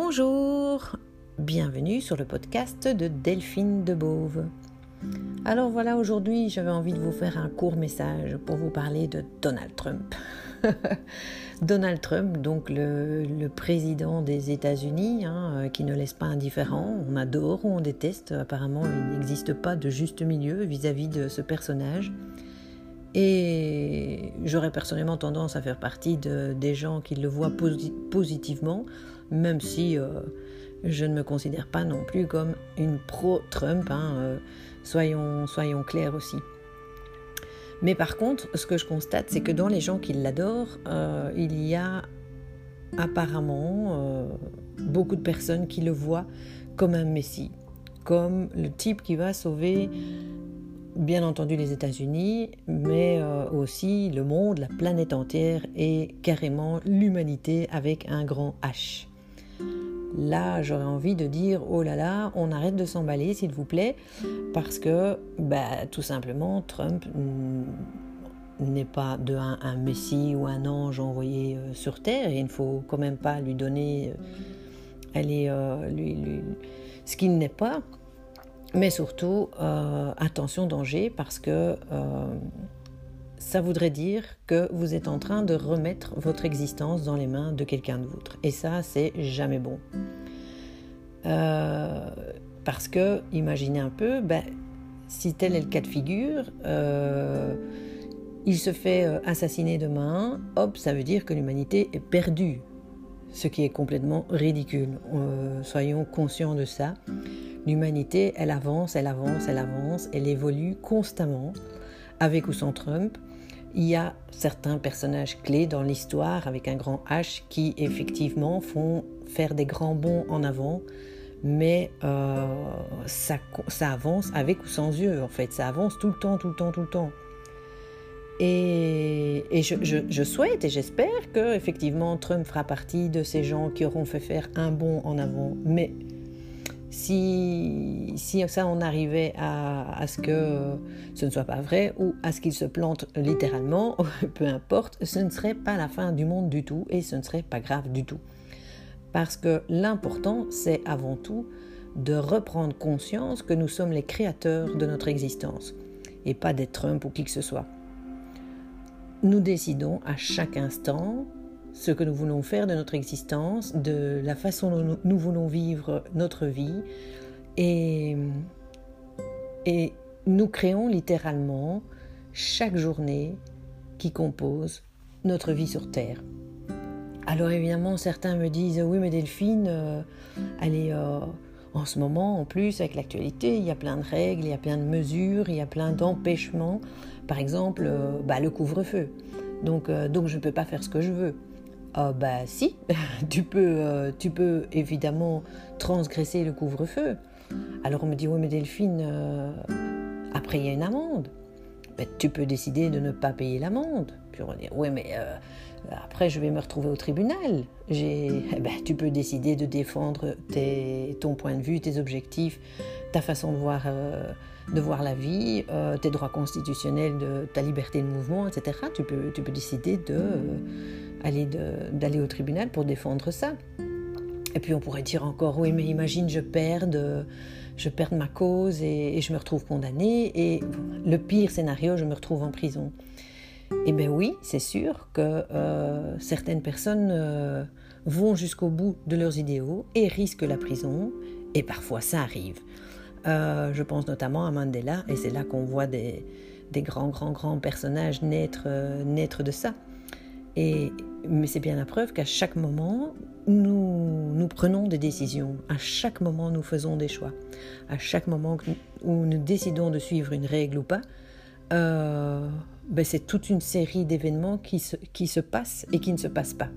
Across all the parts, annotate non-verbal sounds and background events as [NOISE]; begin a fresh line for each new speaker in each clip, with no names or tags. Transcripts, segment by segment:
Bonjour, bienvenue sur le podcast de Delphine de Beauve. Alors voilà, aujourd'hui j'avais envie de vous faire un court message pour vous parler de Donald Trump. [LAUGHS] Donald Trump, donc le, président des États-Unis, hein, euh, qui ne laisse pas indifférent, on adore ou on déteste, apparemment il n'existe pas de juste milieu vis-à-vis de ce personnage. Et j'aurais personnellement tendance à faire partie des gens qui le voient positivement, même si euh, je ne me considère pas non plus comme une pro-Trump, hein, euh, soyons, clairs aussi. Mais par contre, ce que je constate, c'est que dans les gens qui l'adorent, euh, il y a apparemment beaucoup de personnes qui le voient comme un messie, comme le type qui va sauver bien entendu les États-Unis, mais euh, aussi le monde, la planète entière et carrément l'humanité avec un grand H. Là, j'aurais envie de dire, oh là là, on arrête de s'emballer, s'il vous plaît, parce que, bah, tout simplement, Trump n'est pas de un, messie ou un ange envoyé euh, sur Terre, et il ne faut quand même pas lui donner euh, lui, ce qu'il n'est pas. Mais surtout, euh, attention danger, parce que euh, ça voudrait dire que vous êtes en train de remettre votre existence dans les mains de quelqu'un d'autre. Et ça, c'est jamais bon. Euh, parce que, imaginez un peu, ben, si tel est le cas de figure, il se fait assassiner demain, hop, ça veut dire que l'humanité est perdue. Ce qui est complètement ridicule. soyons conscients de ça. L'humanité, elle avance, elle avance, elle avance, elle évolue constamment, avec ou sans Trump. Il y a certains personnages clés dans l'histoire avec un grand H qui effectivement font faire des grands bonds en avant, mais euh, ça, avance avec ou sans yeux en fait, ça avance tout le temps, tout le temps, tout le temps. Et, je, je, souhaite et j'espère que effectivement Trump fera partie de ces gens qui auront fait faire un bond en avant, mais si, ça on arrivait à, ce que ce ne soit pas vrai ou à ce qu'il se plante littéralement, [LAUGHS] peu importe, ce ne serait pas la fin du monde du tout et ce ne serait pas grave du tout. Parce que l'important, c'est avant tout de reprendre conscience que nous sommes les créateurs de notre existence et pas d'être Trump ou qui que ce soit. Nous décidons à chaque instant ce que nous voulons faire de notre existence, de la façon dont nous voulons vivre notre vie. Et, nous créons littéralement chaque journée qui compose notre vie sur Terre. Alors évidemment, certains me disent, oui mais Delphine, euh, euh, en ce moment, en plus, avec l'actualité, il y a plein de règles, il y a plein de mesures, il y a plein d'empêchements. Par exemple, euh, bah, le couvre-feu. Donc, donc je ne peux pas faire ce que je veux. Ah bah si, [LAUGHS] tu peux, euh, tu peux évidemment transgresser le couvre-feu. Alors on me dit, oui mais Delphine, euh, après il y a une amende. Ben, tu peux décider de ne pas payer l'amende. Puis on dire, oui mais euh, après je vais me retrouver au tribunal. [LAUGHS] Eh ben, tu peux décider de défendre ton point de vue, tes objectifs, ta façon de voir, de voir la vie, tes droits constitutionnels, de ta liberté de mouvement, etc. Tu peux, tu peux décider de d'aller au tribunal pour défendre ça. Et puis on pourrait dire encore, oui, mais imagine, je perds, je perds ma cause et, je me retrouve condamnée. Et le pire scénario, je me retrouve en prison. Eh bien oui, c'est sûr que euh, certaines personnes euh, vont jusqu'au bout de leurs idéaux et risquent la prison. Et parfois, ça arrive. Euh, je pense notamment à Mandela, et c'est là qu'on voit des, des, grands, grands, grands personnages naître, naître de ça. Et, mais c'est bien la preuve qu'à chaque moment, nous, nous prenons des décisions. À chaque moment, nous faisons des choix. À chaque moment où nous décidons de suivre une règle ou pas, euh, ben c'est toute une série d'événements qui se, qui se passent et qui ne se passent pas.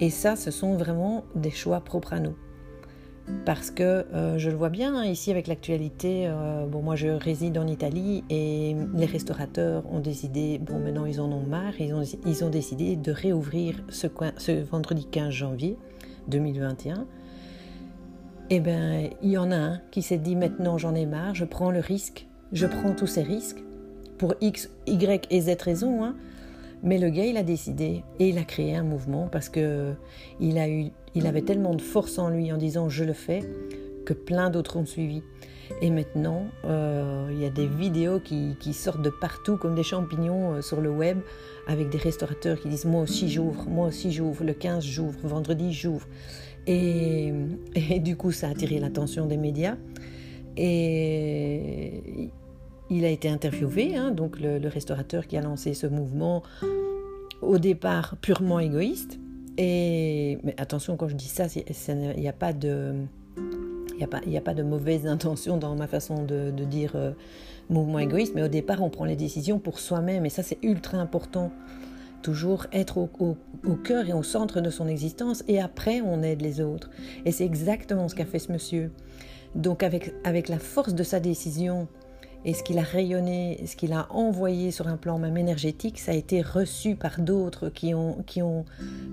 Et ça, ce sont vraiment des choix propres à nous. Parce que euh, je le vois bien hein, ici avec l'actualité. Euh, bon, moi je réside en Italie et les restaurateurs ont décidé, bon maintenant ils en ont marre, ils ont, ils ont décidé de réouvrir ce, vendredi 15 janvier 2021. Eh bien, il y en a un qui s'est dit maintenant j'en ai marre, je prends le risque, je prends tous ces risques pour X, Y et Z raisons, hein, Mais le gars, il a décidé et il a créé un mouvement parce que il, a eu, il avait tellement de force en lui en disant je le fais que plein d'autres ont suivi. Et maintenant, euh, il y a des vidéos qui, sortent de partout comme des champignons euh, sur le web avec des restaurateurs qui disent moi aussi j'ouvre, moi aussi j'ouvre, le 15 j'ouvre, vendredi j'ouvre. [LAUGHS] Et, du coup, ça a attiré l'attention des médias. Et il a été interviewé, hein, donc le, restaurateur qui a lancé ce mouvement, au départ purement égoïste. Et mais attention, quand je dis ça, il n'y a pas de n'y a, de mauvaise [LAUGHS] intention dans ma façon de, dire euh, mouvement égoïste, mais au départ, on prend les décisions pour soi-même, et ça, c'est ultra important. Toujours être au, cœur et au centre de son existence, et après, on aide les autres. Et c'est exactement ce qu'a fait ce monsieur. Donc, avec la force de sa décision, et ce qu'il a rayonné, ce qu'il a envoyé sur un plan même énergétique, ça a été reçu par d'autres qui ont, qui ont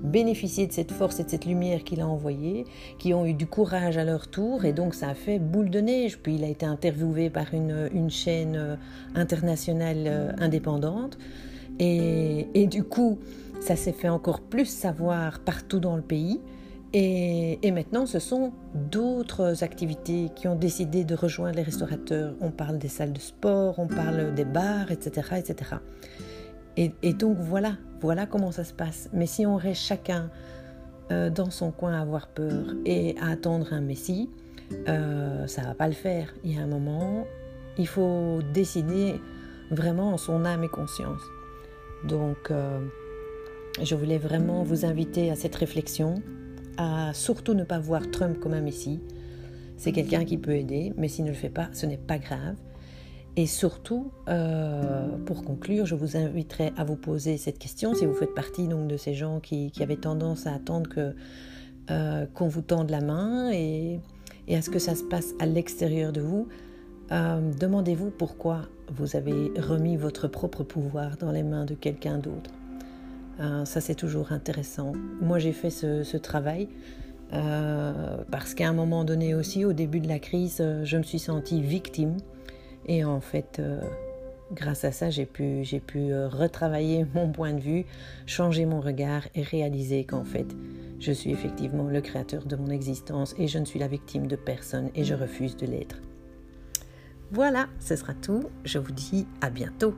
bénéficié de cette force et de cette lumière qu'il a envoyée, qui ont eu du courage à leur tour, et donc ça a fait boule de neige. Puis il a été interviewé par une, une chaîne euh, internationale euh, indépendante, et, et du coup, ça s'est fait encore plus savoir partout dans le pays. Et, maintenant, ce sont d'autres activités qui ont décidé de rejoindre les restaurateurs. On parle des salles de sport, on parle des bars, etc. etc. Et, donc voilà, voilà comment ça se passe. Mais si on reste chacun euh, dans son coin à avoir peur et à attendre un Messie, euh, ça va pas le faire. Il y a un moment, il faut décider vraiment en son âme et conscience. Donc, euh, je voulais vraiment vous inviter à cette réflexion à surtout ne pas voir Trump comme un messie. C'est quelqu'un qui peut aider, mais s'il ne le fait pas, ce n'est pas grave. Et surtout, euh, pour conclure, je vous inviterai à vous poser cette question si vous faites partie donc de ces gens qui, avaient tendance à attendre que euh, qu'on vous tende la main et, à ce que ça se passe à l'extérieur de vous. Euh, demandez-vous pourquoi vous avez remis votre propre pouvoir dans les mains de quelqu'un d'autre. Euh, ça, c'est toujours intéressant. Moi, j'ai fait ce, travail euh, parce qu'à un moment donné aussi, au début de la crise, euh, je me suis sentie victime. Et en fait, grâce à ça, j'ai pu, j'ai pu retravailler [LAUGHS] mon point de vue, changer mon regard et réaliser qu'en fait, je suis effectivement le créateur de mon existence et je ne suis la victime de personne et je refuse de l'être. Voilà, ce sera tout. Je vous dis à bientôt.